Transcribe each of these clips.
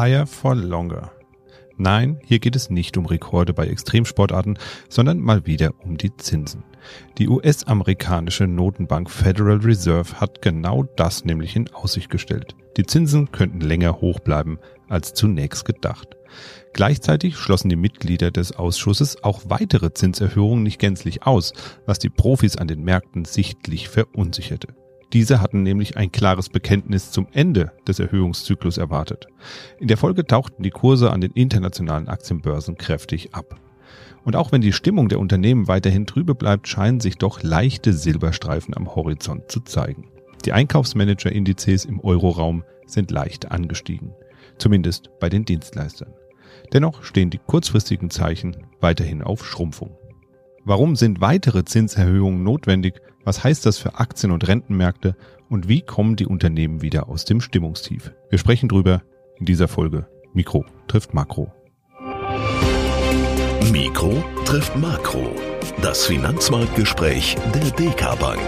Higher for Longer. Nein, hier geht es nicht um Rekorde bei Extremsportarten, sondern mal wieder um die Zinsen. Die US-amerikanische Notenbank Federal Reserve hat genau das nämlich in Aussicht gestellt. Die Zinsen könnten länger hoch bleiben als zunächst gedacht. Gleichzeitig schlossen die Mitglieder des Ausschusses auch weitere Zinserhöhungen nicht gänzlich aus, was die Profis an den Märkten sichtlich verunsicherte. Diese hatten nämlich ein klares Bekenntnis zum Ende des Erhöhungszyklus erwartet. In der Folge tauchten die Kurse an den internationalen Aktienbörsen kräftig ab. Und auch wenn die Stimmung der Unternehmen weiterhin trübe bleibt, scheinen sich doch leichte Silberstreifen am Horizont zu zeigen. Die Einkaufsmanager-Indizes im Euroraum sind leicht angestiegen. Zumindest bei den Dienstleistern. Dennoch stehen die kurzfristigen Zeichen weiterhin auf Schrumpfung. Warum sind weitere Zinserhöhungen notwendig? Was heißt das für Aktien- und Rentenmärkte? Und wie kommen die Unternehmen wieder aus dem Stimmungstief? Wir sprechen drüber in dieser Folge. Mikro trifft Makro. Mikro trifft Makro. Das Finanzmarktgespräch der DK Bank.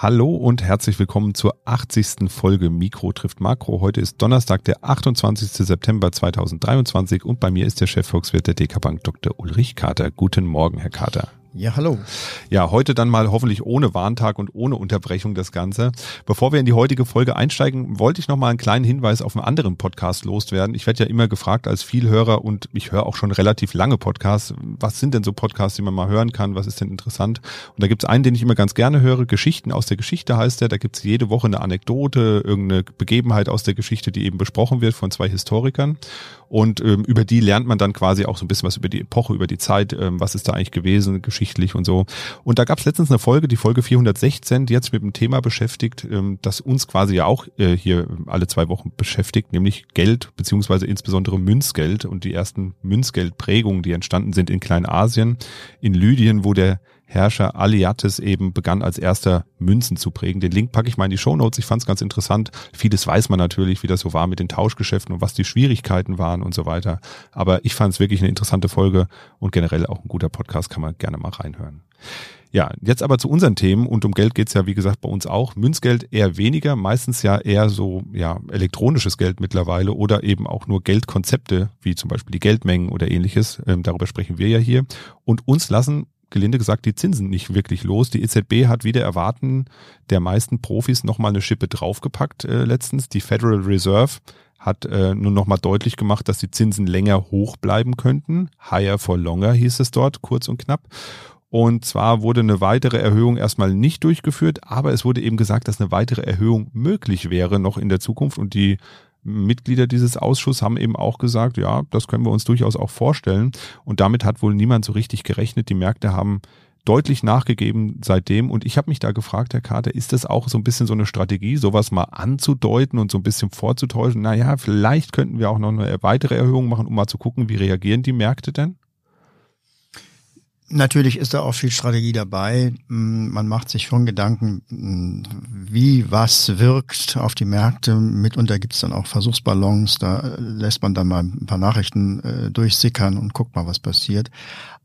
Hallo und herzlich willkommen zur 80. Folge Mikro trifft Makro. Heute ist Donnerstag, der 28. September 2023 und bei mir ist der Chefvolkswirt der DK Bank Dr. Ulrich Kater. Guten Morgen, Herr Kater. Ja, hallo. Ja, heute dann mal hoffentlich ohne Warntag und ohne Unterbrechung das Ganze. Bevor wir in die heutige Folge einsteigen, wollte ich noch mal einen kleinen Hinweis auf einen anderen Podcast loswerden. Ich werde ja immer gefragt als Vielhörer und ich höre auch schon relativ lange Podcasts. Was sind denn so Podcasts, die man mal hören kann? Was ist denn interessant? Und da gibt es einen, den ich immer ganz gerne höre. Geschichten aus der Geschichte heißt der. Da gibt es jede Woche eine Anekdote, irgendeine Begebenheit aus der Geschichte, die eben besprochen wird von zwei Historikern. Und ähm, über die lernt man dann quasi auch so ein bisschen was über die Epoche, über die Zeit, ähm, was ist da eigentlich gewesen, geschichtlich und so. Und da gab es letztens eine Folge, die Folge 416, die hat sich mit dem Thema beschäftigt, ähm, das uns quasi ja auch äh, hier alle zwei Wochen beschäftigt, nämlich Geld, beziehungsweise insbesondere Münzgeld und die ersten Münzgeldprägungen, die entstanden sind in Kleinasien, in Lydien, wo der Herrscher Aliates eben begann als erster Münzen zu prägen. Den Link packe ich mal in die Show Notes. Ich fand es ganz interessant. Vieles weiß man natürlich, wie das so war mit den Tauschgeschäften und was die Schwierigkeiten waren und so weiter. Aber ich fand es wirklich eine interessante Folge und generell auch ein guter Podcast, kann man gerne mal reinhören. Ja, jetzt aber zu unseren Themen und um Geld geht's ja wie gesagt bei uns auch. Münzgeld eher weniger, meistens ja eher so ja elektronisches Geld mittlerweile oder eben auch nur Geldkonzepte wie zum Beispiel die Geldmengen oder ähnliches. Ähm, darüber sprechen wir ja hier. Und uns lassen gelinde gesagt die Zinsen nicht wirklich los. Die EZB hat wieder erwarten der meisten Profis nochmal eine Schippe draufgepackt äh, letztens. Die Federal Reserve hat äh, nur nochmal deutlich gemacht, dass die Zinsen länger hoch bleiben könnten. Higher for longer hieß es dort, kurz und knapp. Und zwar wurde eine weitere Erhöhung erstmal nicht durchgeführt, aber es wurde eben gesagt, dass eine weitere Erhöhung möglich wäre noch in der Zukunft und die Mitglieder dieses Ausschusses haben eben auch gesagt, ja, das können wir uns durchaus auch vorstellen. Und damit hat wohl niemand so richtig gerechnet. Die Märkte haben deutlich nachgegeben seitdem. Und ich habe mich da gefragt, Herr Kater, ist das auch so ein bisschen so eine Strategie, sowas mal anzudeuten und so ein bisschen vorzutäuschen? Naja, vielleicht könnten wir auch noch eine weitere Erhöhung machen, um mal zu gucken, wie reagieren die Märkte denn? Natürlich ist da auch viel Strategie dabei. Mm, man macht sich schon Gedanken, mm, wie was wirkt auf die Märkte. Mitunter gibt es dann auch Versuchsballons, da lässt man dann mal ein paar Nachrichten äh, durchsickern und guckt mal, was passiert.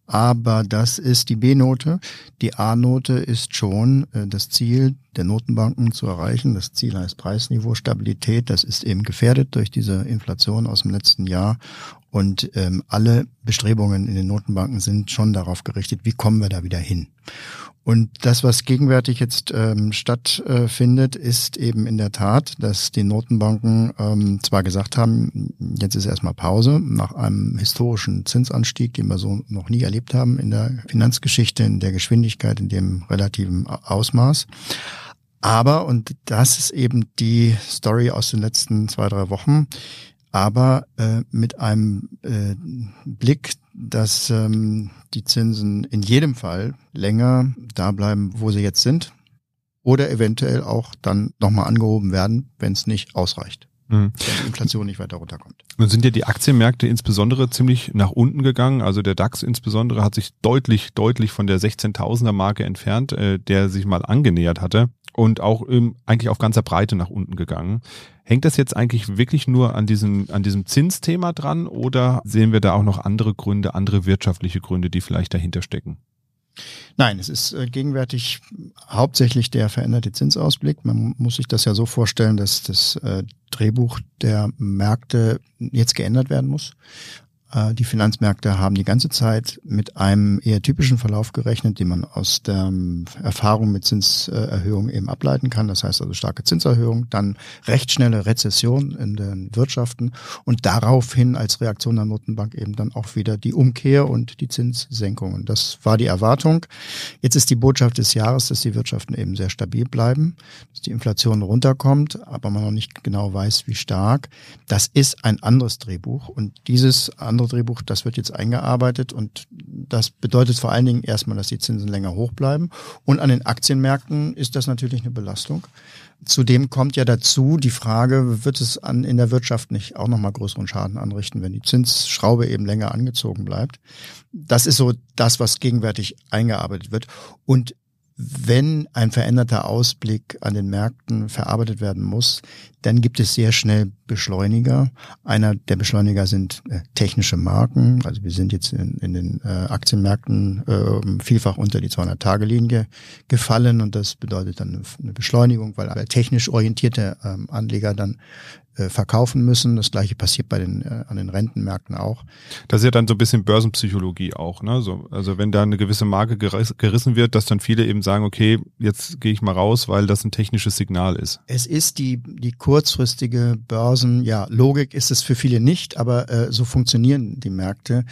Aber das ist die B-Note. Die A-Note ist schon äh, das Ziel der Notenbanken zu erreichen. Das Ziel heißt Preisniveau Stabilität. Das ist eben gefährdet durch diese Inflation aus dem letzten Jahr. Und ähm, alle Bestrebungen in den Notenbanken sind schon darauf gerichtet, wie kommen wir da wieder hin. Und das, was gegenwärtig jetzt ähm, stattfindet, ist eben in der Tat, dass die Notenbanken ähm, zwar gesagt haben, jetzt ist erstmal Pause nach einem historischen Zinsanstieg, den wir so noch nie erlebt haben in der Finanzgeschichte, in der Geschwindigkeit, in dem relativen Ausmaß. Aber, und das ist eben die Story aus den letzten zwei, drei Wochen, aber äh, mit einem äh, Blick, dass ähm, die Zinsen in jedem Fall länger da bleiben, wo sie jetzt sind, oder eventuell auch dann nochmal angehoben werden, wenn es nicht ausreicht. Mhm. Wenn die Inflation nicht weiter runterkommt. Nun sind ja die Aktienmärkte insbesondere ziemlich nach unten gegangen. Also der DAX insbesondere hat sich deutlich, deutlich von der 16.000er Marke entfernt, äh, der sich mal angenähert hatte und auch ähm, eigentlich auf ganzer Breite nach unten gegangen. Hängt das jetzt eigentlich wirklich nur an diesem, an diesem Zinsthema dran oder sehen wir da auch noch andere Gründe, andere wirtschaftliche Gründe, die vielleicht dahinter stecken? Nein, es ist äh, gegenwärtig hauptsächlich der veränderte Zinsausblick. Man muss sich das ja so vorstellen, dass das äh, Drehbuch der Märkte jetzt geändert werden muss. Äh, die Finanzmärkte haben die ganze Zeit mit einem eher typischen Verlauf gerechnet, den man aus der ähm, Erfahrung mit Zinserhöhung eben ableiten kann. Das heißt also starke Zinserhöhung, dann recht schnelle Rezession in den Wirtschaften und daraufhin als Reaktion der Notenbank eben dann auch wieder die Umkehr und die Zinssenkungen. Das war die Erwartung. Jetzt ist die Botschaft des Jahres, dass die Wirtschaften eben sehr stabil bleiben, dass die Inflation runterkommt, aber man noch nicht genau weiß, wie stark. Das ist ein anderes Drehbuch und dieses andere andere Drehbuch, das wird jetzt eingearbeitet und das bedeutet vor allen Dingen erstmal, dass die Zinsen länger hoch bleiben. Und an den Aktienmärkten ist das natürlich eine Belastung. Zudem kommt ja dazu die Frage, wird es an, in der Wirtschaft nicht auch nochmal größeren Schaden anrichten, wenn die Zinsschraube eben länger angezogen bleibt? Das ist so das, was gegenwärtig eingearbeitet wird. Und wenn ein veränderter Ausblick an den Märkten verarbeitet werden muss, dann gibt es sehr schnell Beschleuniger. Einer der Beschleuniger sind äh, technische Marken. Also wir sind jetzt in, in den äh, Aktienmärkten äh, vielfach unter die 200-Tage-Linie gefallen und das bedeutet dann eine Beschleunigung, weil technisch orientierte ähm, Anleger dann verkaufen müssen. Das gleiche passiert bei den äh, an den Rentenmärkten auch. Das ist ja dann so ein bisschen Börsenpsychologie auch, ne? So, also wenn da eine gewisse Marke gerissen wird, dass dann viele eben sagen, okay, jetzt gehe ich mal raus, weil das ein technisches Signal ist. Es ist die die kurzfristige Börsen, ja, Logik ist es für viele nicht, aber äh, so funktionieren die Märkte.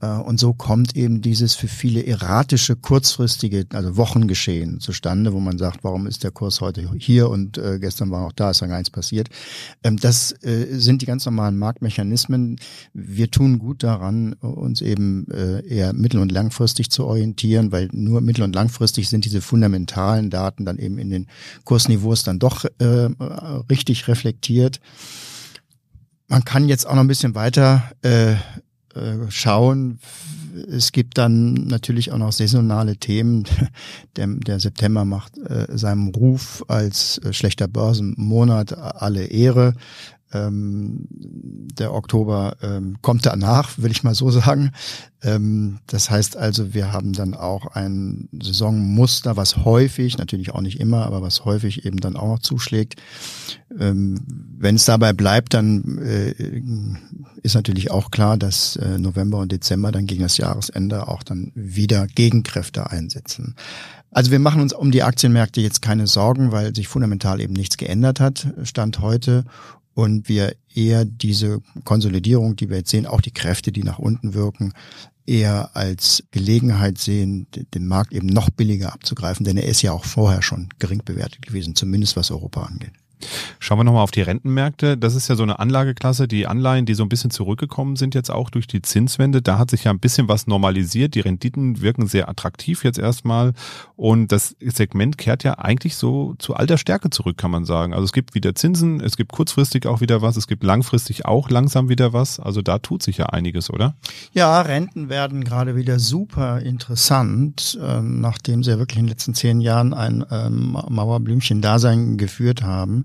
Äh, und so kommt eben dieses für viele erratische, kurzfristige, also Wochengeschehen zustande, wo man sagt, warum ist der Kurs heute hier und äh, gestern war auch da, ist dann gar nichts passiert. Ähm, das äh, sind die ganz normalen Marktmechanismen. Wir tun gut daran, uns eben äh, eher mittel- und langfristig zu orientieren, weil nur mittel- und langfristig sind diese fundamentalen Daten dann eben in den Kursniveaus dann doch äh, richtig reflektiert. Man kann jetzt auch noch ein bisschen weiter äh, äh, schauen. Es gibt dann natürlich auch noch saisonale Themen. Der, der September macht äh, seinem Ruf als äh, schlechter Börsenmonat alle Ehre. Ähm, der Oktober ähm, kommt danach, will ich mal so sagen. Ähm, das heißt also, wir haben dann auch ein Saisonmuster, was häufig, natürlich auch nicht immer, aber was häufig eben dann auch noch zuschlägt. Ähm, wenn es dabei bleibt, dann äh, ist natürlich auch klar, dass äh, November und Dezember dann gegen das Jahresende auch dann wieder Gegenkräfte einsetzen. Also wir machen uns um die Aktienmärkte jetzt keine Sorgen, weil sich fundamental eben nichts geändert hat, Stand heute und wir eher diese Konsolidierung, die wir jetzt sehen, auch die Kräfte, die nach unten wirken, eher als Gelegenheit sehen, den Markt eben noch billiger abzugreifen, denn er ist ja auch vorher schon gering bewertet gewesen, zumindest was Europa angeht. Schauen wir nochmal auf die Rentenmärkte. Das ist ja so eine Anlageklasse, die Anleihen, die so ein bisschen zurückgekommen sind jetzt auch durch die Zinswende. Da hat sich ja ein bisschen was normalisiert. Die Renditen wirken sehr attraktiv jetzt erstmal. Und das Segment kehrt ja eigentlich so zu alter Stärke zurück, kann man sagen. Also es gibt wieder Zinsen, es gibt kurzfristig auch wieder was, es gibt langfristig auch langsam wieder was. Also da tut sich ja einiges, oder? Ja, Renten werden gerade wieder super interessant, ähm, nachdem sie ja wirklich in den letzten zehn Jahren ein ähm, Mauerblümchen-Dasein geführt haben.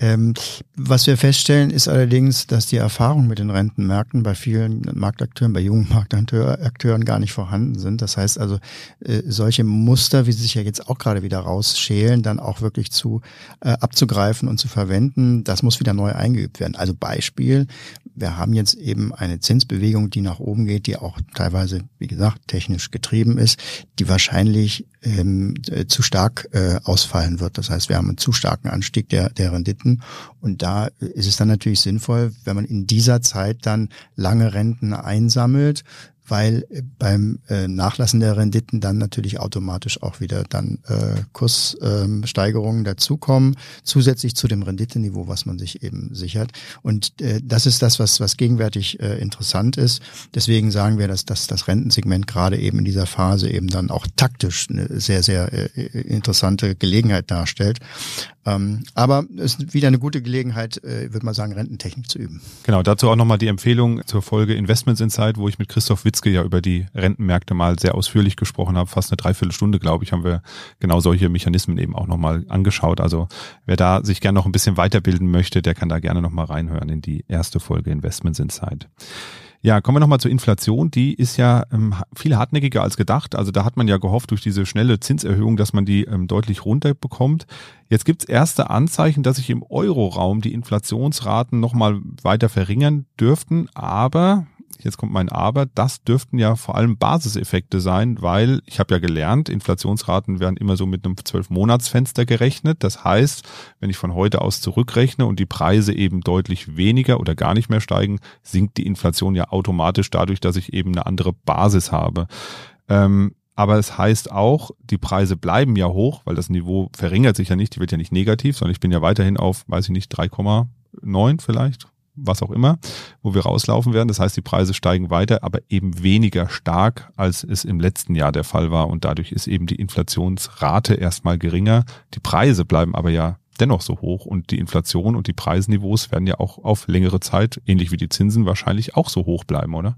Ähm, was wir feststellen, ist allerdings, dass die Erfahrung mit den Rentenmärkten bei vielen Marktakteuren, bei jungen Marktakteuren gar nicht vorhanden sind. Das heißt also, äh, solche Muster, wie sie sich ja jetzt auch gerade wieder rausschälen, dann auch wirklich zu äh, abzugreifen und zu verwenden, das muss wieder neu eingeübt werden. Also Beispiel, wir haben jetzt eben eine Zinsbewegung, die nach oben geht, die auch teilweise, wie gesagt, technisch getrieben ist, die wahrscheinlich ähm, äh, zu stark äh, ausfallen wird. Das heißt, wir haben einen zu starken Anstieg der, der Renditen. Und da ist es dann natürlich sinnvoll, wenn man in dieser Zeit dann lange Renten einsammelt, weil äh, beim äh, Nachlassen der Renditen dann natürlich automatisch auch wieder dann äh, Kurssteigerungen ähm, dazukommen, zusätzlich zu dem Renditeniveau, was man sich eben sichert. Und äh, das ist das, was, was gegenwärtig äh, interessant ist. Deswegen sagen wir, dass, dass das Rentensegment gerade eben in dieser Phase eben dann auch taktisch eine sehr, sehr äh, interessante Gelegenheit darstellt. Ähm, aber es ist wieder eine gute Gelegenheit, äh, würde man sagen, Rententechnik zu üben. Genau, dazu auch nochmal die Empfehlung zur Folge Investments Insight, wo ich mit Christoph Witzke ja über die Rentenmärkte mal sehr ausführlich gesprochen habe. Fast eine Dreiviertelstunde, glaube ich, haben wir genau solche Mechanismen eben auch nochmal angeschaut. Also wer da sich gerne noch ein bisschen weiterbilden möchte, der kann da gerne nochmal reinhören in die erste Folge Investments Insight. Ja, kommen wir nochmal zur Inflation. Die ist ja ähm, viel hartnäckiger als gedacht. Also da hat man ja gehofft durch diese schnelle Zinserhöhung, dass man die ähm, deutlich runterbekommt. Jetzt gibt's erste Anzeichen, dass sich im Euroraum die Inflationsraten nochmal weiter verringern dürften. Aber jetzt kommt mein Aber, das dürften ja vor allem Basiseffekte sein, weil ich habe ja gelernt, Inflationsraten werden immer so mit einem Zwölf-Monats-Fenster gerechnet. Das heißt, wenn ich von heute aus zurückrechne und die Preise eben deutlich weniger oder gar nicht mehr steigen, sinkt die Inflation ja automatisch dadurch, dass ich eben eine andere Basis habe. Ähm, aber es heißt auch, die Preise bleiben ja hoch, weil das Niveau verringert sich ja nicht, die wird ja nicht negativ, sondern ich bin ja weiterhin auf, weiß ich nicht, 3,9 vielleicht, was auch immer, wo wir rauslaufen werden. Das heißt, die Preise steigen weiter, aber eben weniger stark, als es im letzten Jahr der Fall war. Und dadurch ist eben die Inflationsrate erstmal geringer. Die Preise bleiben aber ja dennoch so hoch und die Inflation und die Preisniveaus werden ja auch auf längere Zeit, ähnlich wie die Zinsen, wahrscheinlich auch so hoch bleiben, oder?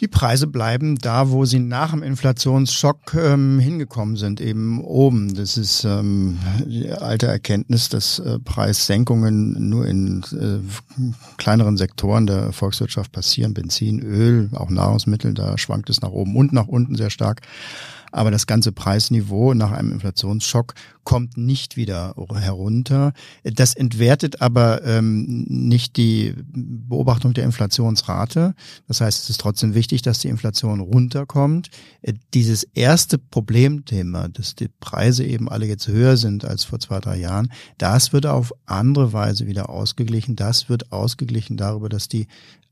Die Preise bleiben da, wo sie nach dem Inflationsschock ähm, hingekommen sind, eben oben. Das ist ähm, die alte Erkenntnis, dass äh, Preissenkungen nur in äh, kleineren Sektoren der Volkswirtschaft passieren. Benzin, Öl, auch Nahrungsmittel, da schwankt es nach oben und nach unten sehr stark aber das ganze Preisniveau nach einem Inflationsschock kommt nicht wieder herunter. Das entwertet aber ähm, nicht die Beobachtung der Inflationsrate. Das heißt, es ist trotzdem wichtig, dass die Inflation runterkommt. Dieses erste Problemthema, dass die Preise eben alle jetzt höher sind als vor zwei, drei Jahren, das wird auf andere Weise wieder ausgeglichen. Das wird ausgeglichen darüber, dass die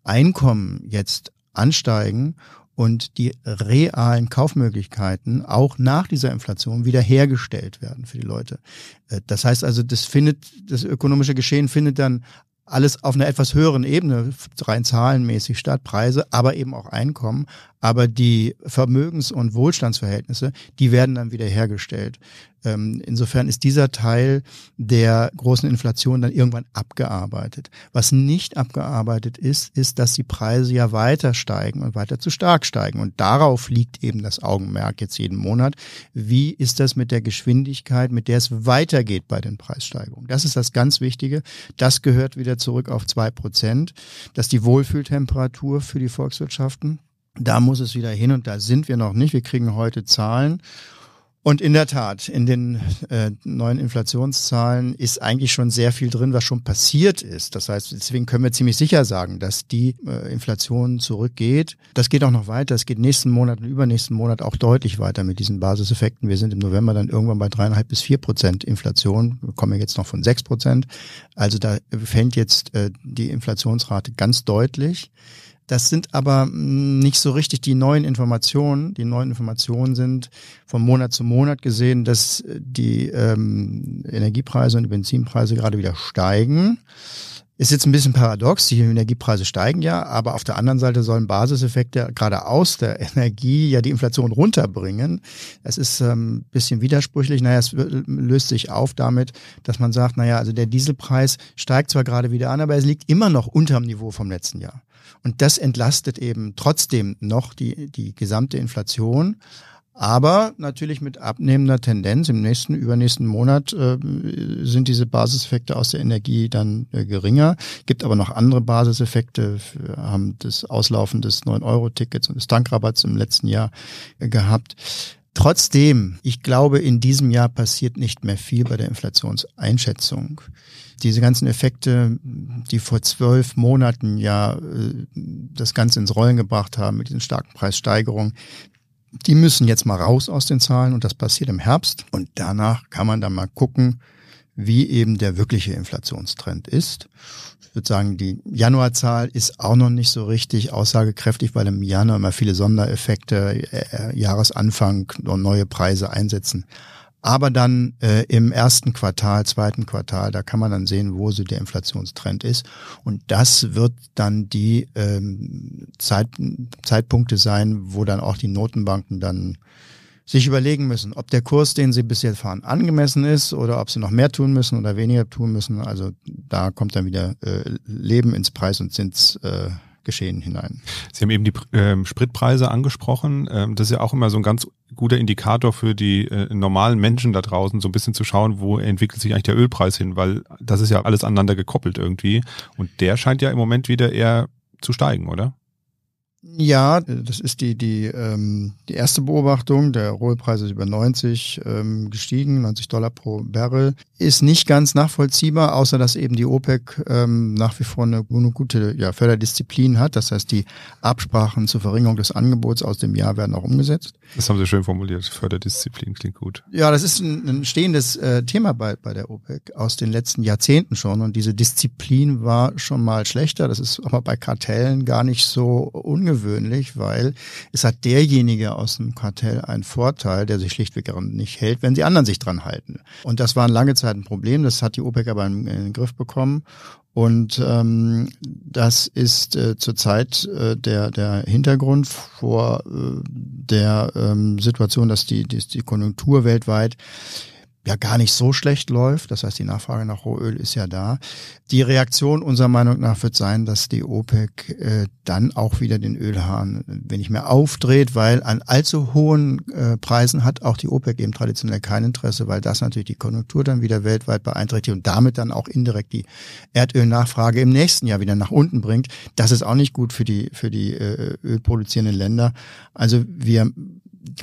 Einkommen jetzt ansteigen und die realen Kaufmöglichkeiten auch nach dieser Inflation wiederhergestellt werden für die Leute. Äh, das heißt also, das findet, das ökonomische Geschehen findet dann alles auf einer etwas höheren Ebene, rein zahlenmäßig statt, Preise, aber eben auch Einkommen. Aber die Vermögens- und Wohlstandsverhältnisse, die werden dann wieder hergestellt. Ähm, insofern ist dieser Teil der großen Inflation dann irgendwann abgearbeitet. Was nicht abgearbeitet ist, ist, dass die Preise ja weiter steigen und weiter zu stark steigen. Und darauf liegt eben das Augenmerk jetzt jeden Monat. Wie ist das mit der Geschwindigkeit, mit der es weitergeht bei den Preissteigerungen? Das ist das ganz Wichtige. Das gehört wieder zurück auf zwei Prozent. Das ist die Wohlfühltemperatur für die Volkswirtschaften. Da muss es wieder hin und da sind wir noch nicht. Wir kriegen heute Zahlen und in der Tat, in den äh, neuen Inflationszahlen ist eigentlich schon sehr viel drin, was schon passiert ist. Das heißt, deswegen können wir ziemlich sicher sagen, dass die äh, Inflation zurückgeht. Das geht auch noch weiter. Es geht nächsten Monat und übernächsten Monat auch deutlich weiter mit diesen Basiseffekten. Wir sind im November dann irgendwann bei dreieinhalb bis vier Prozent Inflation. Wir kommen jetzt noch von sechs Prozent. Also da fällt jetzt äh, die Inflationsrate ganz deutlich. Das sind aber mm, nicht so richtig die neuen Informationen. Die neuen Informationen sind von Monat zu Monat gesehen, dass die ähm, Energiepreise und die Benzinpreise gerade wieder steigen. Ist jetzt ein bisschen paradox, die Energiepreise steigen ja, aber auf der anderen Seite sollen Basiseffekte gerade aus der Energie ja die Inflation runterbringen. Das ist ähm, bisschen widersprüchlich. Naja, es löst sich auf damit, dass man sagt, naja, also der Dieselpreis steigt zwar gerade wieder an, aber es liegt immer noch unter dem Niveau vom letzten Jahr. Und das entlastet eben trotzdem noch die, die gesamte Inflation. Aber natürlich mit abnehmender Tendenz. Im nächsten, übernächsten Monat äh, sind diese Basiseffekte aus der Energie dann äh, geringer. Gibt aber noch andere Basiseffekte. Wir haben das Auslaufen des 9-Euro-Tickets und des Tankrabatts im letzten Jahr äh, gehabt. Trotzdem, ich glaube, in diesem Jahr passiert nicht mehr viel bei der Inflationseinschätzung. Diese ganzen Effekte, die vor zwölf Monaten ja äh, das Ganze ins Rollen gebracht haben mit diesen starken Preissteigerungen, die müssen jetzt mal raus aus den Zahlen und das passiert im Herbst. Und danach kann man dann mal gucken, wie eben der wirkliche Inflationstrend ist. Ich würde sagen, die Januarzahl ist auch noch nicht so richtig aussagekräftig, weil im Januar immer viele Sondereffekte, äh, äh Jahresanfang und neue Preise einsetzen. Aber dann äh, im ersten Quartal, zweiten Quartal, da kann man dann sehen, wo so der Inflationstrend ist. Und das wird dann die ähm, Zeit, Zeitpunkte sein, wo dann auch die Notenbanken dann sich überlegen müssen, ob der Kurs, den sie bis jetzt fahren, angemessen ist oder ob sie noch mehr tun müssen oder weniger tun müssen. Also da kommt dann wieder äh, Leben ins Preis- und Zinsgeschehen äh, Geschehen hinein. Sie haben eben die ähm, Spritpreise angesprochen. Ähm, das ist ja auch immer so ein ganz guter Indikator für die äh, normalen Menschen da draußen, so ein bisschen zu schauen, wo entwickelt sich eigentlich der Ölpreis hin, weil das ist ja alles aneinander gekoppelt irgendwie. Und der scheint ja im Moment wieder eher zu steigen, oder? Ja, das ist die, die, ähm, die erste Beobachtung. Der Rohölpreis ist über 90 ähm, gestiegen, 90 Dollar pro Barrel. Ist nicht ganz nachvollziehbar, außer dass eben die OPEC ähm, nach wie vor eine, eine gute ja, Förderdisziplin hat. Das heißt, die Absprachen zur Verringerung des Angebots aus dem Jahr werden auch umgesetzt. Das haben Sie schön formuliert. Förderdisziplin klingt gut. Ja, das ist ein, ein stehendes äh, Thema bei, bei der OPEC aus den letzten Jahrzehnten schon. Und diese Disziplin war schon mal schlechter. Das ist aber bei Kartellen gar nicht so ungewöhnlich ungewöhnlich, weil es hat derjenige aus dem Kartell einen Vorteil, der sich schlichtweg nicht hält, wenn die anderen sich dran halten. Und das war lange Zeit ein Problem. Das hat die OPEC aber in, den Griff bekommen. Und ähm, das ist äh, zurzeit äh, der, der Hintergrund vor äh, der ähm, Situation, dass die, die, die Konjunktur weltweit ja gar nicht so schlecht läuft. Das heißt, die Nachfrage nach Rohöl ist ja da. Die Reaktion unserer Meinung nach wird sein, dass die OPEC äh, dann auch wieder den Ölhahn, nicht mehr aufdreht, weil an allzu hohen äh, Preisen hat auch die OPEC eben traditionell kein Interesse, weil das natürlich die Konjunktur dann wieder weltweit beeinträchtigt und damit dann auch indirekt die Erdölnachfrage im nächsten Jahr wieder nach unten bringt. Das ist auch nicht gut für die für die äh, ölproduzierenden Länder. Also wir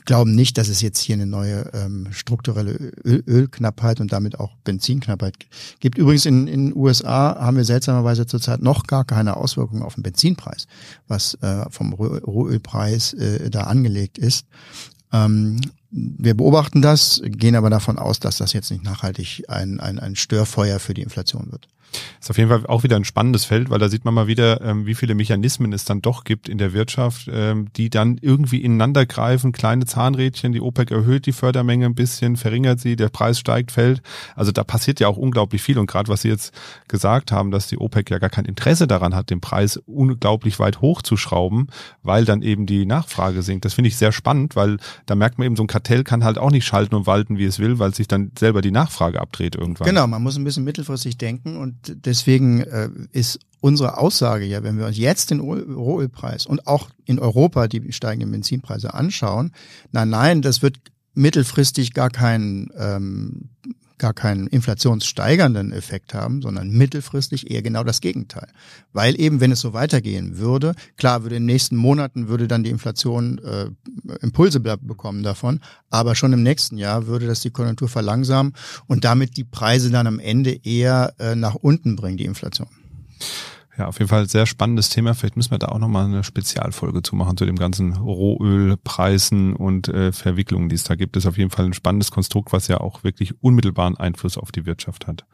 glauben nicht, dass es jetzt hier eine neue ähm, strukturelle Öl Ölknappheit und damit auch Benzinknappheit gibt. Übrigens in den USA haben wir seltsamerweise zurzeit noch gar keine Auswirkungen auf den Benzinpreis, was äh, vom Rohölpreis äh, da angelegt ist. Ähm, wir beobachten das, gehen aber davon aus, dass das jetzt nicht nachhaltig ein, ein, ein Störfeuer für die Inflation wird. Ist auf jeden Fall auch wieder ein spannendes Feld, weil da sieht man mal wieder, ähm, wie viele Mechanismen es dann doch gibt in der Wirtschaft, ähm, die dann irgendwie ineinander greifen, kleine Zahnrädchen, die OPEC erhöht die Fördermenge ein bisschen, verringert sie, der Preis steigt, fällt. Also da passiert ja auch unglaublich viel und gerade was Sie jetzt gesagt haben, dass die OPEC ja gar kein Interesse daran hat, den Preis unglaublich weit hochzuschrauben, weil dann eben die Nachfrage sinkt. Das finde ich sehr spannend, weil da merkt man eben, so ein Kartell kann halt auch nicht schalten und walten, wie es will, weil sich dann selber die Nachfrage abdreht irgendwann. Genau, man muss ein bisschen mittelfristig denken und deswegen äh, ist unsere Aussage ja, wenn wir uns jetzt den Rohölpreis und auch in Europa die steigenden Benzinpreise anschauen, nein, nein, das wird mittelfristig gar keinen ähm, gar keinen inflationssteigernden Effekt haben, sondern mittelfristig eher genau das Gegenteil. Weil eben, wenn es so weitergehen würde, klar würde in den nächsten Monaten würde dann die Inflation äh, Impulse bekommen davon, aber schon im nächsten Jahr würde das die Konjunktur verlangsamen und damit die Preise dann am Ende eher äh, nach unten bringen, die Inflation. Ja, auf jeden Fall sehr spannendes Thema. Vielleicht müssen wir da auch nochmal eine Spezialfolge zu machen zu dem ganzen Rohölpreisen und äh, Verwicklungen, die es da gibt. Das ist auf jeden Fall ein spannendes Konstrukt, was ja auch wirklich unmittelbaren Einfluss auf die Wirtschaft hat.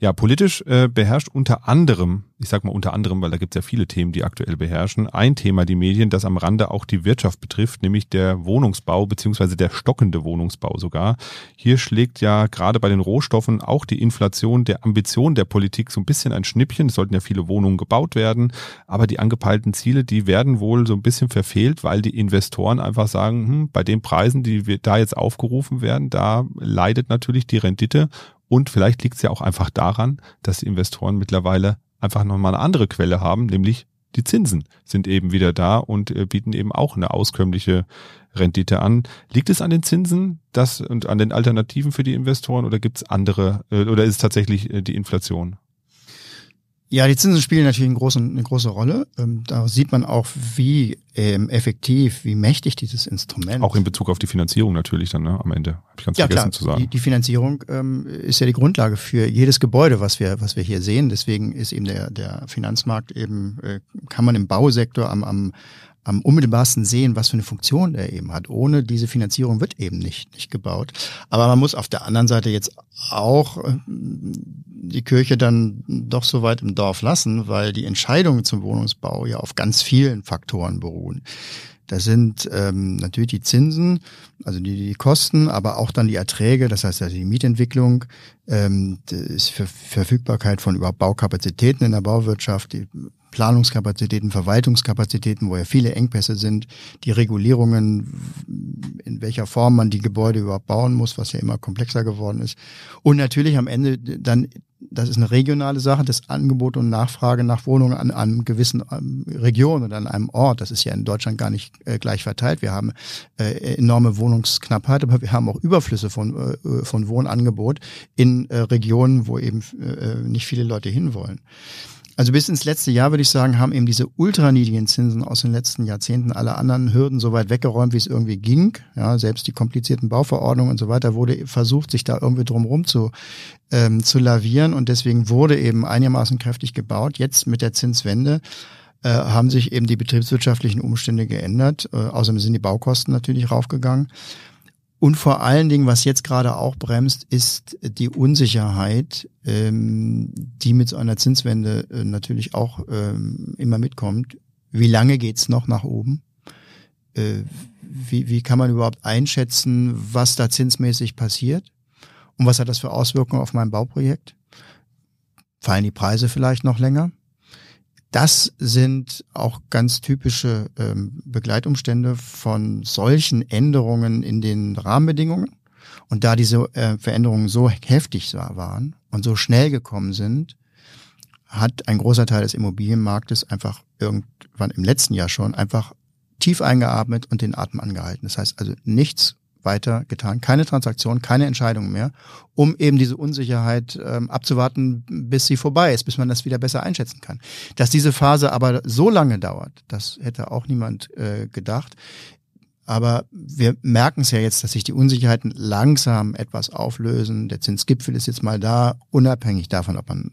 Ja, politisch äh, beherrscht unter anderem ich sag mal unter anderem, weil da gibt es ja viele Themen, die aktuell beherrschen. Ein Thema die Medien, das am Rande auch die Wirtschaft betrifft, nämlich der Wohnungsbau beziehungsweise der stockende Wohnungsbau sogar. Hier schlägt ja gerade bei den Rohstoffen auch die Inflation der Ambition der Politik so ein bisschen ein Schnippchen. Es sollten ja viele Wohnungen gebaut werden, aber die angepeilten Ziele, die werden wohl so ein bisschen verfehlt, weil die Investoren einfach sagen, hm, bei den Preisen, die da jetzt aufgerufen werden, da leidet natürlich die Rendite und vielleicht liegt es ja auch einfach daran, dass die Investoren mittlerweile einfach nochmal eine andere Quelle haben, nämlich die Zinsen sind eben wieder da und äh, bieten eben auch eine auskömmliche Rendite an. Liegt es an den Zinsen das und an den Alternativen für die Investoren oder gibt es andere äh, oder ist es tatsächlich äh, die Inflation? Ja, die Zinsen spielen natürlich eine große, eine große Rolle. Ähm, da sieht man auch, wie ähm, effektiv, wie mächtig dieses Instrument. Auch in Bezug auf die Finanzierung natürlich dann ne, am Ende. Hab ich ganz ja, vergessen klar. zu sagen. Die, die Finanzierung ähm, ist ja die Grundlage für jedes Gebäude, was wir, was wir hier sehen. Deswegen ist eben der, der Finanzmarkt eben, äh, kann man im Bausektor am, am, am unmittelbarsten sehen, was für eine Funktion der eben hat. Ohne diese Finanzierung wird eben nicht, nicht gebaut. Aber man muss auf der anderen Seite jetzt auch äh, die Kirche dann doch so weit im Dorf lassen, weil die Entscheidungen zum Wohnungsbau ja auf ganz vielen Faktoren beruhen. Das sind ähm, natürlich die Zinsen, also die, die Kosten, aber auch dann die Erträge, das heißt also die Mietentwicklung, ähm, die Verfügbarkeit von überhaupt Baukapazitäten in der Bauwirtschaft, die Planungskapazitäten, Verwaltungskapazitäten, wo ja viele Engpässe sind, die Regulierungen, in welcher Form man die Gebäude überhaupt bauen muss, was ja immer komplexer geworden ist. Und natürlich am Ende dann, das ist eine regionale Sache, das Angebot und Nachfrage nach Wohnungen an einem gewissen ähm, Region oder an einem Ort. Das ist ja in Deutschland gar nicht äh, gleich verteilt. Wir haben äh, enorme Wohnungsknappheit, aber wir haben auch Überflüsse von, äh, von Wohnangebot in Regionen, wo eben nicht viele Leute hinwollen. Also bis ins letzte Jahr würde ich sagen, haben eben diese ultraniedrigen Zinsen aus den letzten Jahrzehnten alle anderen Hürden so weit weggeräumt, wie es irgendwie ging. Ja, selbst die komplizierten Bauverordnungen und so weiter wurde versucht, sich da irgendwie drumherum zu, ähm, zu lavieren und deswegen wurde eben einigermaßen kräftig gebaut. Jetzt mit der Zinswende äh, haben sich eben die betriebswirtschaftlichen Umstände geändert. Äh, außerdem sind die Baukosten natürlich raufgegangen. Und vor allen Dingen, was jetzt gerade auch bremst, ist die Unsicherheit, ähm, die mit so einer Zinswende äh, natürlich auch ähm, immer mitkommt. Wie lange geht's noch nach oben? Äh, wie, wie kann man überhaupt einschätzen, was da zinsmäßig passiert? Und was hat das für Auswirkungen auf mein Bauprojekt? Fallen die Preise vielleicht noch länger? Das sind auch ganz typische ähm, Begleitumstände von solchen Änderungen in den Rahmenbedingungen. Und da diese äh, Veränderungen so heftig waren und so schnell gekommen sind, hat ein großer Teil des Immobilienmarktes einfach irgendwann im letzten Jahr schon einfach tief eingeatmet und den Atem angehalten. Das heißt also nichts weiter getan. Keine Transaktion, keine Entscheidung mehr, um eben diese Unsicherheit ähm, abzuwarten, bis sie vorbei ist, bis man das wieder besser einschätzen kann. Dass diese Phase aber so lange dauert, das hätte auch niemand äh, gedacht. Aber wir merken es ja jetzt, dass sich die Unsicherheiten langsam etwas auflösen. Der Zinsgipfel ist jetzt mal da, unabhängig davon, ob man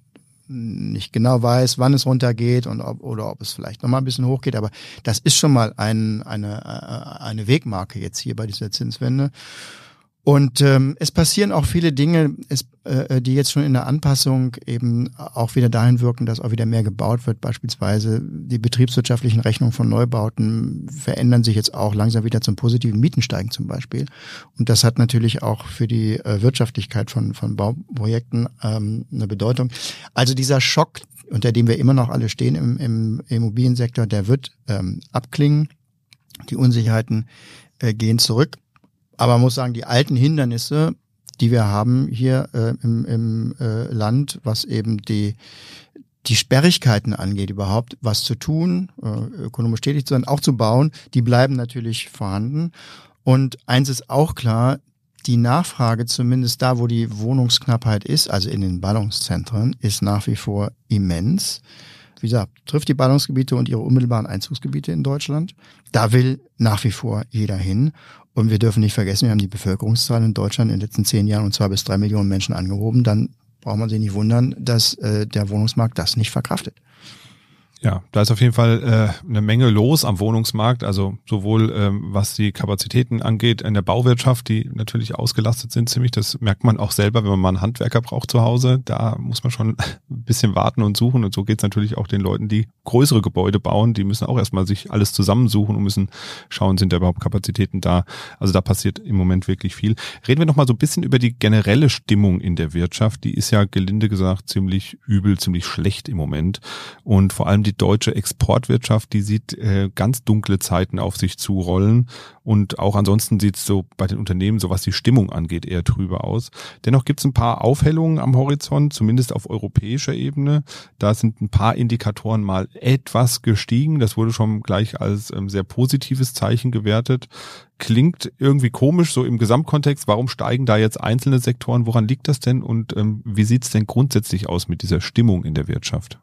nicht genau weiß, wann es runtergeht und ob, oder ob es vielleicht nochmal ein bisschen hochgeht. Aber das ist schon mal ein, eine, äh, eine Wegmarke jetzt hier bei dieser Zinswende. Und ähm, es passieren auch viele Dinge, es, äh, die jetzt schon in der Anpassung eben auch wieder dahin wirken, dass auch wieder mehr gebaut wird. Beispielsweise die betriebswirtschaftlichen Rechnungen von Neubauten verändern sich jetzt auch langsam wieder zum positiven Mietensteigen zum Beispiel. Und das hat natürlich auch für die äh, Wirtschaftlichkeit von, von Bauprojekten ähm, eine Bedeutung. Also dieser Schock, unter dem wir immer noch alle stehen im, im Immobiliensektor, der wird ähm, abklingen. Die Unsicherheiten äh, gehen zurück. Aber man muss sagen, die alten Hindernisse, die wir haben hier äh, im, im äh, Land, was eben die die Sperrigkeiten angeht, überhaupt was zu tun, äh, ökonomisch tätig zu sein, auch zu bauen, die bleiben natürlich vorhanden. Und eins ist auch klar, die Nachfrage, zumindest da, wo die Wohnungsknappheit ist, also in den Ballungszentren, ist nach wie vor immens. Wie gesagt, trifft die Ballungsgebiete und ihre unmittelbaren Einzugsgebiete in Deutschland. Da will nach wie vor jeder hin. Und wir dürfen nicht vergessen, wir haben die Bevölkerungszahl in Deutschland in den letzten zehn Jahren um zwei bis drei Millionen Menschen angehoben. Dann braucht man sich nicht wundern, dass äh, der Wohnungsmarkt das nicht verkraftet. Ja, da ist auf jeden Fall äh, eine Menge los am Wohnungsmarkt, also sowohl ähm, was die Kapazitäten angeht in der Bauwirtschaft, die natürlich ausgelastet sind ziemlich, das merkt man auch selber, wenn man mal einen Handwerker braucht zu Hause, da muss man schon ein bisschen warten und suchen. Und so geht's natürlich auch den Leuten, die größere Gebäude bauen, die müssen auch erstmal sich alles zusammensuchen und müssen schauen, sind da überhaupt Kapazitäten da. Also da passiert im Moment wirklich viel. Reden wir noch mal so ein bisschen über die generelle Stimmung in der Wirtschaft, die ist ja gelinde gesagt ziemlich übel, ziemlich schlecht im Moment. Und vor allem die deutsche Exportwirtschaft, die sieht äh, ganz dunkle Zeiten auf sich zurollen und auch ansonsten sieht es so bei den Unternehmen, so was die Stimmung angeht, eher trüber aus. Dennoch gibt es ein paar Aufhellungen am Horizont, zumindest auf europäischer Ebene. Da sind ein paar Indikatoren mal etwas gestiegen. Das wurde schon gleich als ähm, sehr positives Zeichen gewertet. Klingt irgendwie komisch so im Gesamtkontext. Warum steigen da jetzt einzelne Sektoren? Woran liegt das denn? Und ähm, wie sieht es denn grundsätzlich aus mit dieser Stimmung in der Wirtschaft?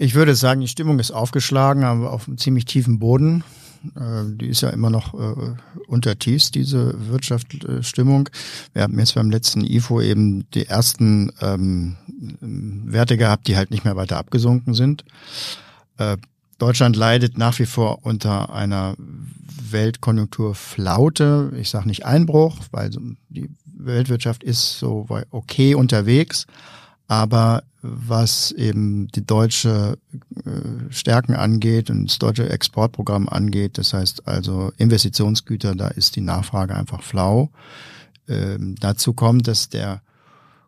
Ich würde sagen, die Stimmung ist aufgeschlagen, aber auf einem ziemlich tiefen Boden. Äh, die ist ja immer noch äh, unter Tiefs, diese Wirtschaftsstimmung. Wir haben jetzt beim letzten IFO eben die ersten ähm, Werte gehabt, die halt nicht mehr weiter abgesunken sind. Äh, Deutschland leidet nach wie vor unter einer Weltkonjunkturflaute. Ich sage nicht Einbruch, weil die Weltwirtschaft ist so okay unterwegs. Aber was eben die deutsche äh, Stärken angeht und das deutsche Exportprogramm angeht, das heißt also Investitionsgüter, da ist die Nachfrage einfach flau. Ähm, dazu kommt, dass der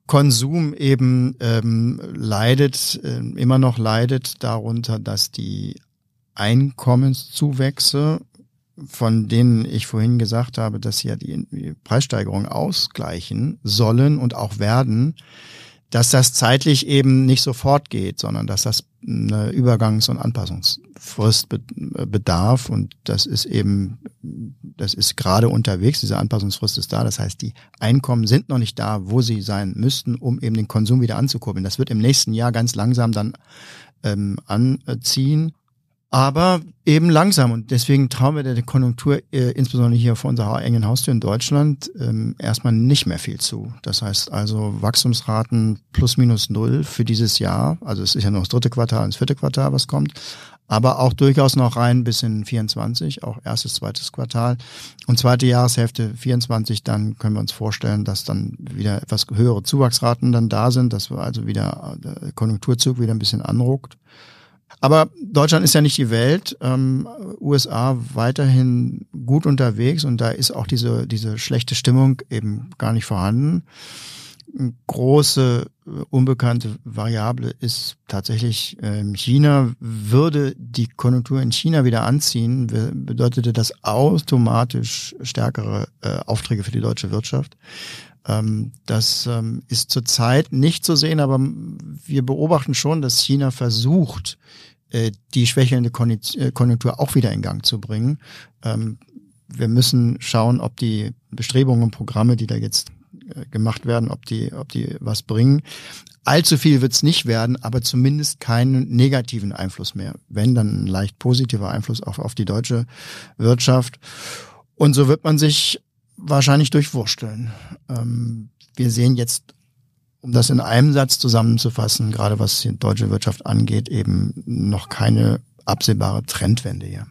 Konsum eben ähm, leidet, äh, immer noch leidet darunter, dass die Einkommenszuwächse, von denen ich vorhin gesagt habe, dass sie ja die Preissteigerung ausgleichen sollen und auch werden, dass das zeitlich eben nicht sofort geht, sondern dass das eine Übergangs- und Anpassungsphase Anpassungsfristbedarf und das ist eben, das ist gerade unterwegs, diese Anpassungsfrist ist da. Das heißt, die Einkommen sind noch nicht da, wo sie sein müssten, um eben den Konsum wieder anzukurbeln. Das wird im nächsten Jahr ganz langsam dann ähm, anziehen aber eben langsam. Und deswegen trauen wir der Konjunktur, äh, insbesondere hier vor unserer engen Haustür in Deutschland, ähm, erstmal nicht mehr viel zu. Das heißt also Wachstumsraten plus minus null für dieses Jahr. Also es ist ja noch das dritte Quartal und das vierte Quartal, was kommt. Aber auch durchaus noch rein bis in 24, auch erstes, zweites Quartal. Und zweite Jahreshälfte 24, dann können wir uns vorstellen, dass dann wieder etwas höhere Zuwachsraten dann da sind, dass wir also wieder der äh, Konjunkturzug wieder ein bisschen anruckt. Aber Deutschland ist ja nicht die Welt. Ähm, USA weiterhin gut unterwegs und da ist auch diese, diese schlechte Stimmung eben gar nicht vorhanden. Große äh, unbekannte Variable ist tatsächlich ähm, China. Würde die Konjunktur in China wieder anziehen, bedeutete das automatisch stärkere äh, Aufträge für die deutsche Wirtschaft. Ähm, das ähm, ist zurzeit nicht zu sehen, aber wir beobachten schon, dass China versucht, äh, die schwächelnde Konjunktur auch wieder in Gang zu bringen. Wir müssen schauen, ob die Bestrebungen und Programme, die da jetzt gemacht werden, ob die, ob die was bringen. Allzu viel wird es nicht werden, aber zumindest keinen negativen Einfluss mehr. Wenn, dann ein leicht positiver Einfluss auch auf die deutsche Wirtschaft. Und so wird man sich wahrscheinlich durchwursteln. Ähm, wir sehen jetzt um das in einem Satz zusammenzufassen, gerade was die deutsche Wirtschaft angeht, eben noch keine absehbare Trendwende hier.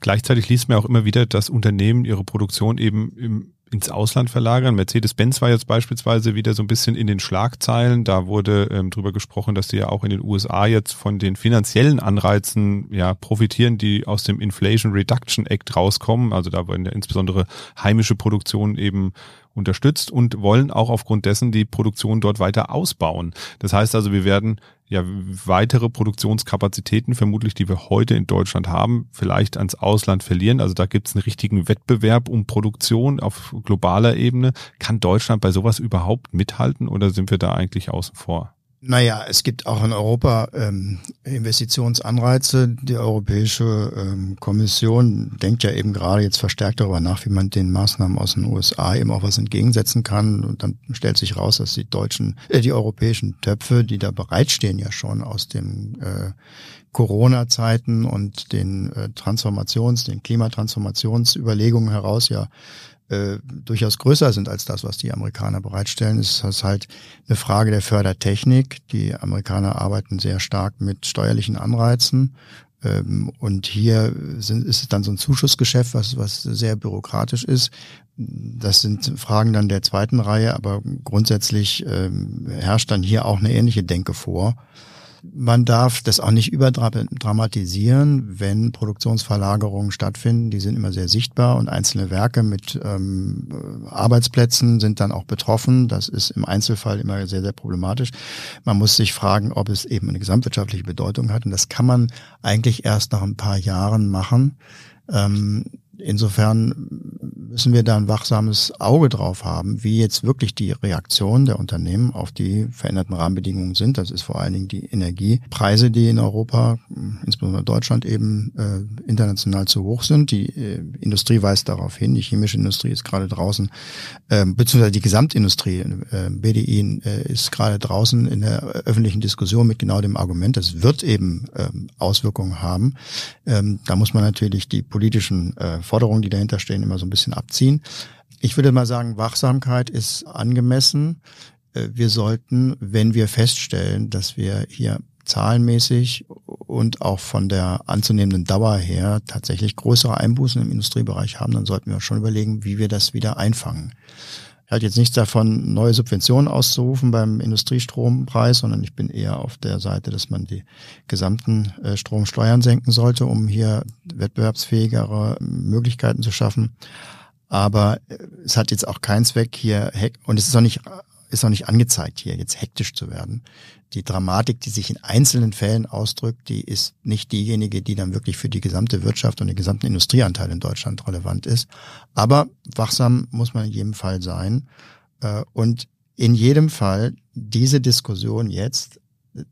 Gleichzeitig liest man auch immer wieder, dass Unternehmen ihre Produktion eben im, ins Ausland verlagern. Mercedes-Benz war jetzt beispielsweise wieder so ein bisschen in den Schlagzeilen. Da wurde ähm, drüber gesprochen, dass die ja auch in den USA jetzt von den finanziellen Anreizen ja profitieren, die aus dem Inflation Reduction Act rauskommen. Also da wollen ja insbesondere heimische Produktion eben unterstützt und wollen auch aufgrund dessen die Produktion dort weiter ausbauen. Das heißt also, wir werden ja weitere Produktionskapazitäten, vermutlich die wir heute in Deutschland haben, vielleicht ans Ausland verlieren. Also da gibt es einen richtigen Wettbewerb um Produktion auf globaler Ebene. Kann Deutschland bei sowas überhaupt mithalten oder sind wir da eigentlich außen vor? Naja, es gibt auch in Europa ähm, Investitionsanreize. Die Europäische ähm, Kommission denkt ja eben gerade jetzt verstärkt darüber nach, wie man den Maßnahmen aus den USA eben auch was entgegensetzen kann. Und dann stellt sich raus, dass die deutschen, äh, die europäischen Töpfe, die da bereitstehen ja schon aus dem äh, Corona-Zeiten und den äh, Transformations-, den Klimatransformationsüberlegungen heraus ja äh, durchaus größer sind als das, was die Amerikaner bereitstellen, ist das halt eine Frage der Fördertechnik. Die Amerikaner arbeiten sehr stark mit steuerlichen Anreizen. Ähm, und hier sind, ist es dann so ein Zuschussgeschäft, was, was sehr bürokratisch ist. Das sind Fragen dann der zweiten Reihe, aber grundsätzlich ähm, herrscht dann hier auch eine ähnliche Denke vor. Man darf das auch nicht überdramatisieren, wenn Produktionsverlagerungen stattfinden. Die sind immer sehr sichtbar und einzelne Werke mit ähm, Arbeitsplätzen sind dann auch betroffen. Das ist im Einzelfall immer sehr, sehr problematisch. Man muss sich fragen, ob es eben eine gesamtwirtschaftliche Bedeutung hat. Und das kann man eigentlich erst nach ein paar Jahren machen. Ähm, insofern müssen wir da ein wachsames Auge drauf haben, wie jetzt wirklich die Reaktion der Unternehmen auf die veränderten Rahmenbedingungen sind. Das ist vor allen Dingen die Energiepreise, die in Europa, insbesondere Deutschland eben äh, international zu hoch sind. Die äh, Industrie weist darauf hin. Die chemische Industrie ist gerade draußen, äh, beziehungsweise die Gesamtindustrie, äh, BDI äh, ist gerade draußen in der öffentlichen Diskussion mit genau dem Argument, das wird eben äh, Auswirkungen haben. Ähm, da muss man natürlich die politischen äh, Forderungen, die dahinter stehen, immer so ein bisschen abziehen. Ich würde mal sagen, Wachsamkeit ist angemessen. Äh, wir sollten, wenn wir feststellen, dass wir hier zahlenmäßig und auch von der anzunehmenden Dauer her tatsächlich größere Einbußen im Industriebereich haben, dann sollten wir schon überlegen, wie wir das wieder einfangen. Er hat jetzt nichts davon, neue Subventionen auszurufen beim Industriestrompreis, sondern ich bin eher auf der Seite, dass man die gesamten äh, Stromsteuern senken sollte, um hier wettbewerbsfähigere Möglichkeiten zu schaffen. Aber äh, es hat jetzt auch keinen Zweck hier, und es ist auch nicht ist auch nicht angezeigt, hier jetzt hektisch zu werden. Die Dramatik, die sich in einzelnen Fällen ausdrückt, die ist nicht diejenige, die dann wirklich für die gesamte Wirtschaft und den gesamten Industrieanteil in Deutschland relevant ist. Aber wachsam muss man in jedem Fall sein. Äh, und in jedem Fall diese Diskussion jetzt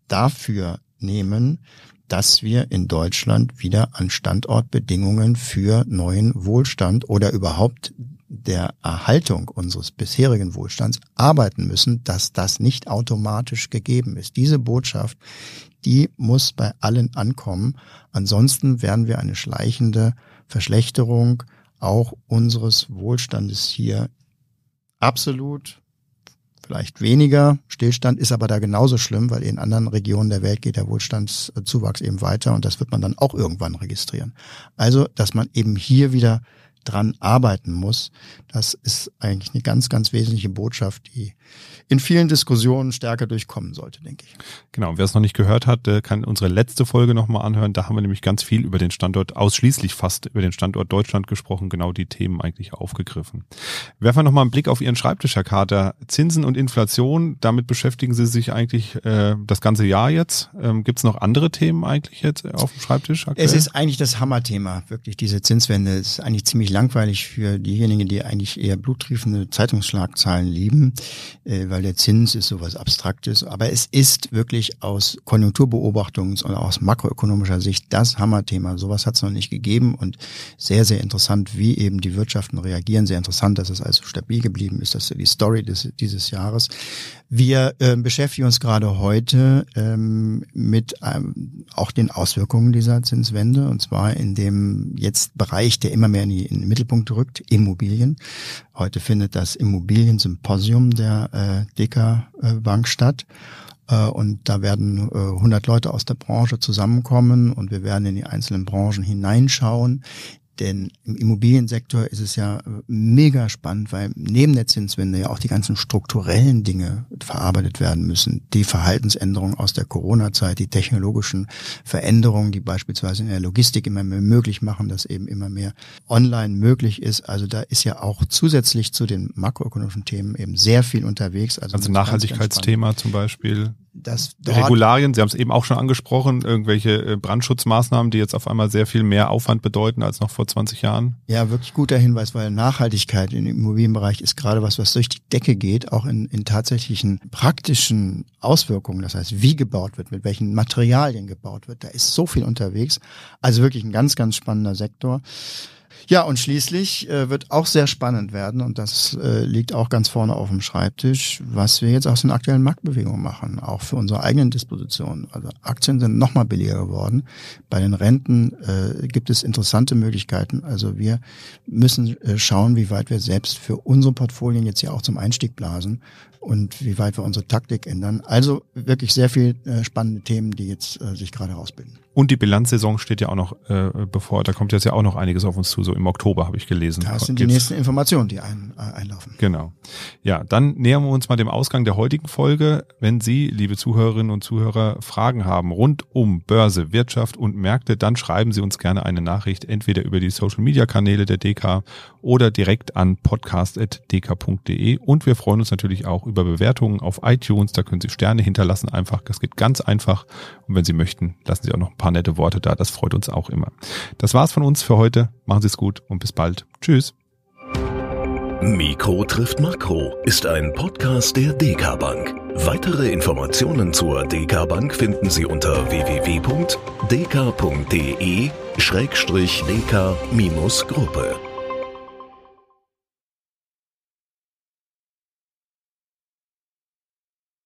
dafür nehmen, dass wir in Deutschland wieder an Standortbedingungen für neuen Wohlstand oder überhaupt der Erhaltung unseres bisherigen Wohlstands arbeiten müssen, dass das nicht automatisch gegeben ist. Diese Botschaft, die muss bei allen ankommen. Ansonsten werden wir eine schleichende Verschlechterung auch unseres Wohlstandes hier absolut vielleicht weniger. Stillstand ist aber da genauso schlimm, weil in anderen Regionen der Welt geht der Wohlstandszuwachs eben weiter und das wird man dann auch irgendwann registrieren. Also, dass man eben hier wieder dran arbeiten muss. Das ist eigentlich eine ganz, ganz wesentliche Botschaft, die in vielen Diskussionen stärker durchkommen sollte, denke ich. Genau, wer es noch nicht gehört hat, kann unsere letzte Folge nochmal anhören. Da haben wir nämlich ganz viel über den Standort, ausschließlich fast über den Standort Deutschland gesprochen, genau die Themen eigentlich aufgegriffen. Werfen wir nochmal einen Blick auf Ihren Schreibtisch, Herr Kater. Zinsen und Inflation, damit beschäftigen Sie sich eigentlich äh, das ganze Jahr jetzt. Ähm, Gibt es noch andere Themen eigentlich jetzt auf dem Schreibtisch? Aktuell? Es ist eigentlich das Hammerthema, wirklich diese Zinswende. Ist eigentlich ziemlich langweilig für diejenigen, die eigentlich eher bluttriefende Zeitungsschlagzahlen lieben, äh, weil der Zins ist sowas Abstraktes. Aber es ist wirklich aus Konjunkturbeobachtungs- und aus makroökonomischer Sicht das Hammerthema. Sowas hat es noch nicht gegeben und sehr, sehr interessant, wie eben die Wirtschaften reagieren. Sehr interessant, dass es also stabil geblieben ist. Das ist die Story des, dieses Jahres. Wir äh, beschäftigen uns gerade heute ähm, mit ähm, auch den Auswirkungen dieser Zinswende und zwar in dem jetzt Bereich, der immer mehr in, die, in den Mittelpunkt rückt, Immobilien. Heute findet das Immobiliensymposium der äh, DK Bank statt. Äh, und da werden äh, 100 Leute aus der Branche zusammenkommen und wir werden in die einzelnen Branchen hineinschauen. Denn im Immobiliensektor ist es ja äh, mega spannend, weil neben der Zinswende ja auch die ganzen strukturellen Dinge verarbeitet werden müssen. Die Verhaltensänderungen aus der Corona-Zeit, die technologischen Veränderungen, die beispielsweise in der Logistik immer mehr möglich machen, dass eben immer mehr online möglich ist. Also da ist ja auch zusätzlich zu den makroökonomischen Themen eben sehr viel unterwegs. Also, also Nachhaltigkeitsthema zum Beispiel dass Regularien, Sie haben es eben auch schon angesprochen, irgendwelche äh, Brandschutzmaßnahmen, die jetzt auf einmal sehr viel mehr Aufwand bedeuten als noch vor 20 Jahren? Ja, wirklich guter Hinweis, weil Nachhaltigkeit im Immobilienbereich ist gerade was, was durch die Decke geht, auch in, in tatsächlichen praktischen Auswirkungen. Das heißt, wie gebaut wird, mit welchen Materialien gebaut wird. Da ist so viel unterwegs. Also wirklich ein ganz, ganz spannender Sektor. Ja, und schließlich äh, wird auch sehr spannend werden, und das äh, liegt auch ganz vorne auf dem Schreibtisch, was wir jetzt aus den aktuellen Marktbewegungen machen, auch für unsere eigenen Dispositionen. Also Aktien sind nochmal billiger geworden. Bei den Renten äh, gibt es interessante Möglichkeiten. Also wir müssen äh, schauen, wie weit wir selbst für unsere Portfolien jetzt ja auch zum Einstieg blasen und wie weit wir unsere Taktik ändern. Also wirklich sehr viel äh, spannende Themen, die jetzt äh, sich gerade herausbilden. Und die Bilanzsaison steht ja auch noch äh, bevor. Da kommt jetzt ja auch noch einiges auf uns zu. So im Oktober habe ich gelesen. Das sind die nächsten Informationen, die ein, äh, einlaufen. Genau. Ja, dann nähern wir uns mal dem Ausgang der heutigen Folge. Wenn Sie, liebe Zuhörerinnen und Zuhörer, Fragen haben rund um Börse, Wirtschaft und Märkte, dann schreiben Sie uns gerne eine Nachricht, entweder über die Social Media Kanäle der DK oder direkt an podcast.dk.de. Und wir freuen uns natürlich auch über Bewertungen auf iTunes. Da können Sie Sterne hinterlassen einfach. Das geht ganz einfach. Und wenn Sie möchten, lassen Sie auch noch ein paar nette Worte da. Das freut uns auch immer. Das war's von uns für heute. Machen Sie es gut und bis bald. Tschüss. Mikro trifft Makro ist ein Podcast der DK Bank. Weitere Informationen zur DK Bank finden Sie unter www.dk.de-dk-gruppe.